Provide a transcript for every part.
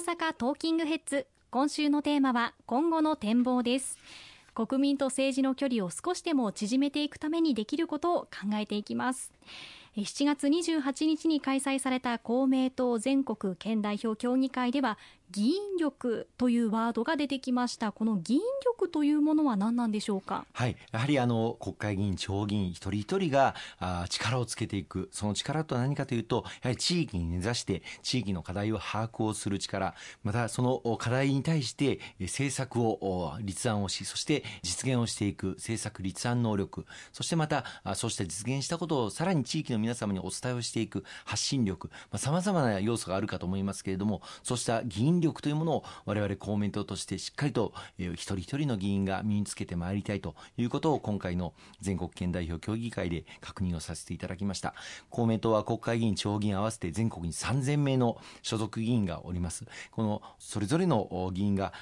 阪トーキングヘッズ。今週のテーマは今後の展望です。国民と政治の距離を少しでも縮めていくためにできることを考えていきます。7月28日に開催された公明党全国県代表協議会では議員力というワードが出てきました。この議員力というものは何なんでしょうか？はい。やはりあの国会議員地方議員一人一人があ力をつけていく。その力とは何かというとやはり地域に根ざして地域の課題を把握をする力。またその課題に対して政策を立案をしそして実現をしていく。政策立案能力。そしてまたそうした実現したことをさらに地域の皆様にお伝えをしていく発信力さまざ、まな要素があるかと思いますけれどもそうした議員力というものを我々公明党としてしっかりと、えー、一人一人の議員が身につけてまいりたいということを今回の全国県代表協議会で確認をさせていただきました。公明党は国会議員地方議員合わせて全国に3000名の所属議員がおります。このそれぞれの議員が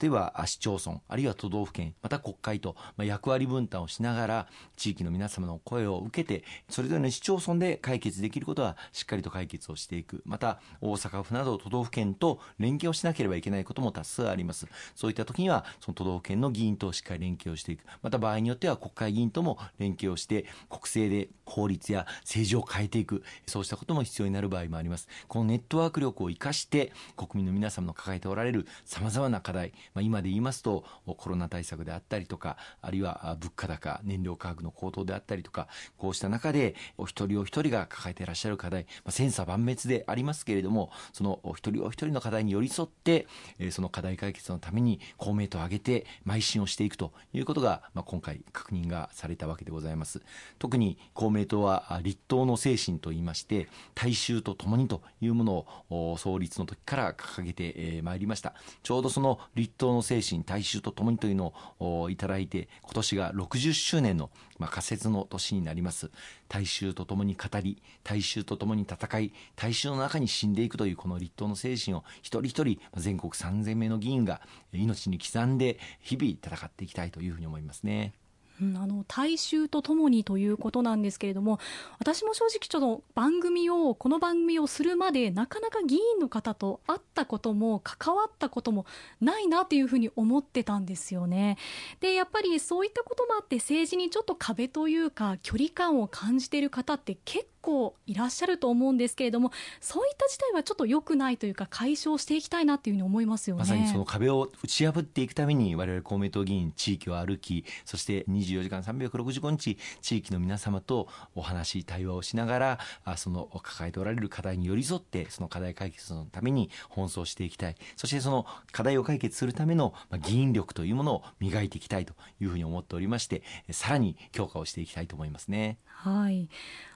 例えば市町村あるいは都道府県また国会と、役割分担をしながら地域の皆様の声を受けてそれぞれの市町村で解決できることはしっかりと解決をしていく。また大阪府など都道府県と連携をしなければいけないことも多数あります。そういった時にはその都道府県の議員としっかり連携をしていく。また場合によっては国会議員とも連携をして国政で法律や政治を変えていく。そうしたことも必要になる場合もあります。このネットワーク力を生かして国民の皆様の抱えておられるさまざまな課題まあ、今で言いますとコロナ対策であったりとかあるいは物価高燃料価格の高騰であったりとかこうした中でお一人お一人が抱えていらっしゃる課題、まあ、千差万別でありますけれどもそのお一人お一人の課題に寄り添って、その課題解決のために公明党を挙げて邁進をしていくということが、まあ、今回確認がされたわけでございます。特に公明党は立党の精神といいまして大衆とともにというものを創立の時から掲げてまいりました。ちょうどその立党の精神大衆とともにというのをいただいて今年が60周年の、まあ、仮説の年になります大衆とともに語り大衆とともに戦い大衆の中に死んでいくというこの立党の精神を一人一人全国3000名の議員が命に刻んで日々戦っていきたいというふうに思いますね。うん、あの大衆とともにということなんですけれども私も正直ちょっと番組をこの番組をするまでなかなか議員の方と会ったことも関わったこともないなというふうに思ってたんですよね。でやっぱりそういったこともあって政治にちょっと壁というか距離感を感じている方って結構いらっしゃると思うんですけれどもそういった事態はちょっと良くないというか解消していきたいなというふうに思いますよね。まさにその壁を打ち破っていくために我々公明党議員地域を歩きそして24時間365日地域の皆様とお話対話をしながらその抱えておられる課題に寄り添ってその課題解決のために奔走していきたい。そしてその課題を解決するための議員力というものを磨いていきたいというふうに思っておりましてさらに強化をしていきたいと思いますね。はい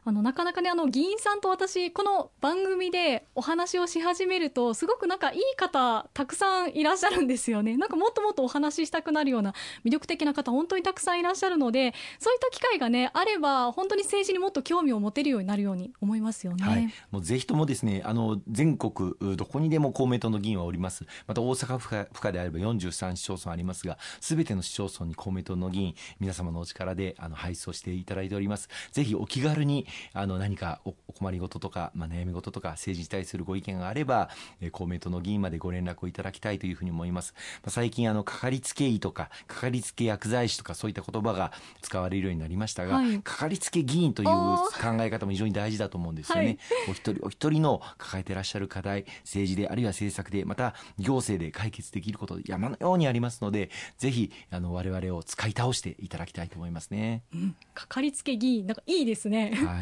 あのなかなかねあの議員さんと私この番組でお話をし始めるとすごくなんかいい方たくさんいらっしゃるんですよね。なんかもっともっとお話ししたくなるような魅力的な方本当にたくさんいらっしゃるのでそういった機会がねあれば本当に政治にもっと興味を持てるようになるように思いますよね、はい、もうぜひともですねあの全国どこにでも公明党の議員はおります。また大阪府下府下であれば43市町村ありますがすべての市町村に公明党の議員皆様のお力であの配送していただいております。ぜひお気軽にあの何かお困りごととか、まあ、悩み事とか政治に対するご意見があれば、えー、公明党の議員までご連絡をいただきたいというふうに思います、まあ、最近あのかかりつけ医とかかかりつけ薬剤師とかそういった言葉が使われるようになりましたが、はい、かかりつけ議員という考え方も非常に大事だと思うんですよね、はい、お一人お一人の抱えていらっしゃる課題政治であるいは政策でまた行政で解決できること山のようにありますのでぜひあの我々を使い倒していただきたいと思いますね、うん、かかりつけ議員なんかいいですね。はい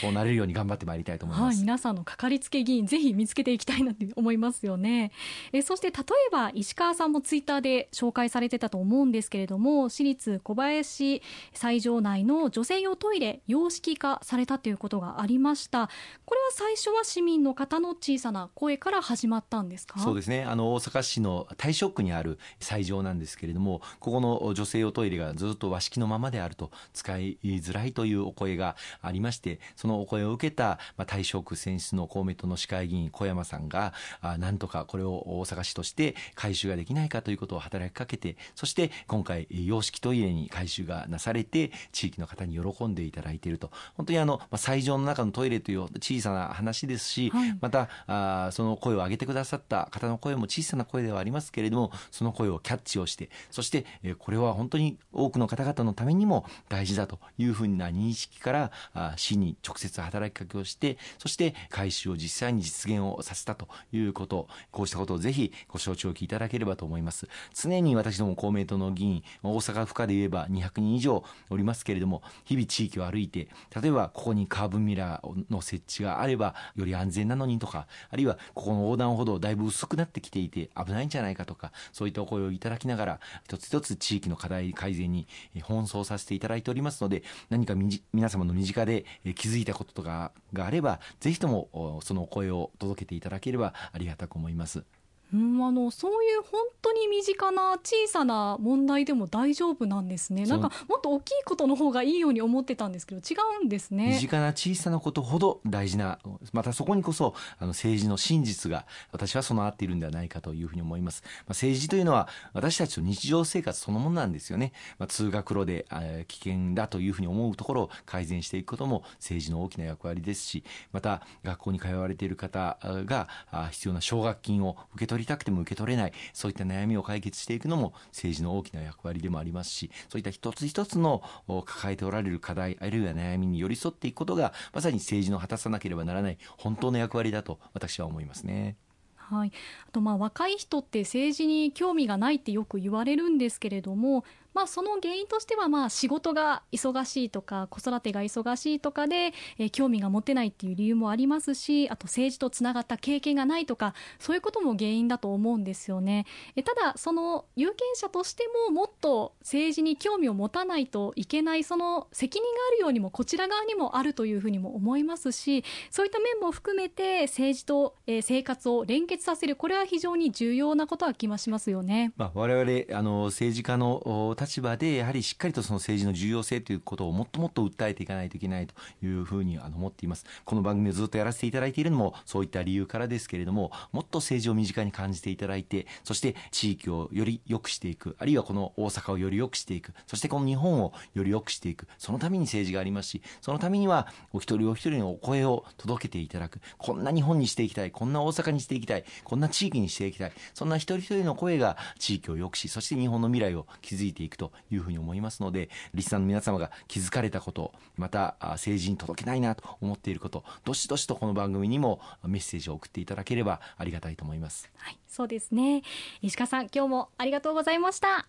そうなれるように頑張ってまいりたいと思います、はい、皆さんのかかりつけ議員ぜひ見つけていきたいなって思いますよね。えそして例えば石川さんもツイッターで紹介されてたと思うんですけれども私立小林斎場内の女性用トイレ洋式化されたということがありました。これは最初は市民の方の小さな声から始まったんですか？そうですね。あの大阪市の大正区にある斎場なんですけれどもここの女性用トイレがずっと和式のままであると使いづらいというお声がありましてそそのお声を受けた、まあ、対象区選出の公明党の市会議員小山さんがあなんとかこれを大阪市として回収ができないかということを働きかけてそして今回洋式トイレに回収がなされて地域の方に喜んでいただいていると。本当にあの、まあ、最上の中のトイレという小さな話ですし、はい、またあその声を上げてくださった方の声も小さな声ではありますけれどもその声をキャッチをしてそして、えこれは本当に多くの方々のためにも大事だというふうな認識からあ市に直接働きかけをしてそして回収を実際に実現をさせたということ。こうしたことをぜひご承知おきいただければと思います。常に私ども公明党の議員大阪府下で言えば200人以上おりますけれども日々地域を歩いて例えばここにカーブミラーの設置があればより安全なのにとかあるいはここの横断歩道だいぶ薄くなってきていて危ないんじゃないかとかそういったお声をいただきながら一つ一つ地域の課題改善に奔走させていただいておりますので何か皆様の身近で気づいたこととかがあればぜひともそのお声を届けていただければありがたく思います。うん、あのそういう本当に身近な小さな問題でも大丈夫なんですね。なんかもっと大きいことの方がいいように思ってたんですけど違うんですね。身近な小さなことほど大事なまたそこにこそあの政治の真実が私は備わっているんではないかというふうに思います。まあ、政治というのは私たちの日常生活そのものなんですよね。まあ、通学路で、え危険だというふうに思うところを改善していくことも政治の大きな役割ですし、また学校に通われている方が必要な奨学金を受け取取りたくても受け取れないそういった悩みを解決していくのも政治の大きな役割でもありますしそういった一つ一つの抱えておられる課題あるいは悩みに寄り添っていくことがまさに政治の果たさなければならない本当の役割だと私は思いますね。はい、あとまあ若い人って政治に興味がないってよく言われるんですけれどもまあ、その原因としてはまあ仕事が忙しいとか子育てが忙しいとかで、えー、興味が持てないっていう理由もありますしあと政治とつながった経験がないとかそういうことも原因だと思うんですよね。えただその有権者としてももっと政治に興味を持たないといけないその責任があるようにもこちら側にもあるというふうにも思いますしそういった面も含めて政治と、えー、生活を連結させるこれは非常に重要なことは気がしますよね。まあ、我々あの政治家の立場でやはりしっかりとその政治の重要性ということをもっともっと訴えていかないといけないというふうにあの思っています。この番組をずっとやらせていただいているのもそういった理由からですけれどももっと政治を身近に感じていただいてそして地域をより良くしていくあるいはこの大阪をより良くしていくそしてこの日本をより良くしていくそのために政治がありますしそのためにはお一人お一人のお声を届けていただく。こんな日本にしていきたいこんな大阪にしていきたいこんな地域にしていきたいそんな一人一人の声が地域を良くしそして日本の未来を築いていく。といういうふうに思いますのでリスナーの皆様が気づかれたことまた政治に届けないなと思っていることどしどしとこの番組にもメッセージを送っていただければありがたいと思います。はい、そうですね石川さん今日もありがとうございました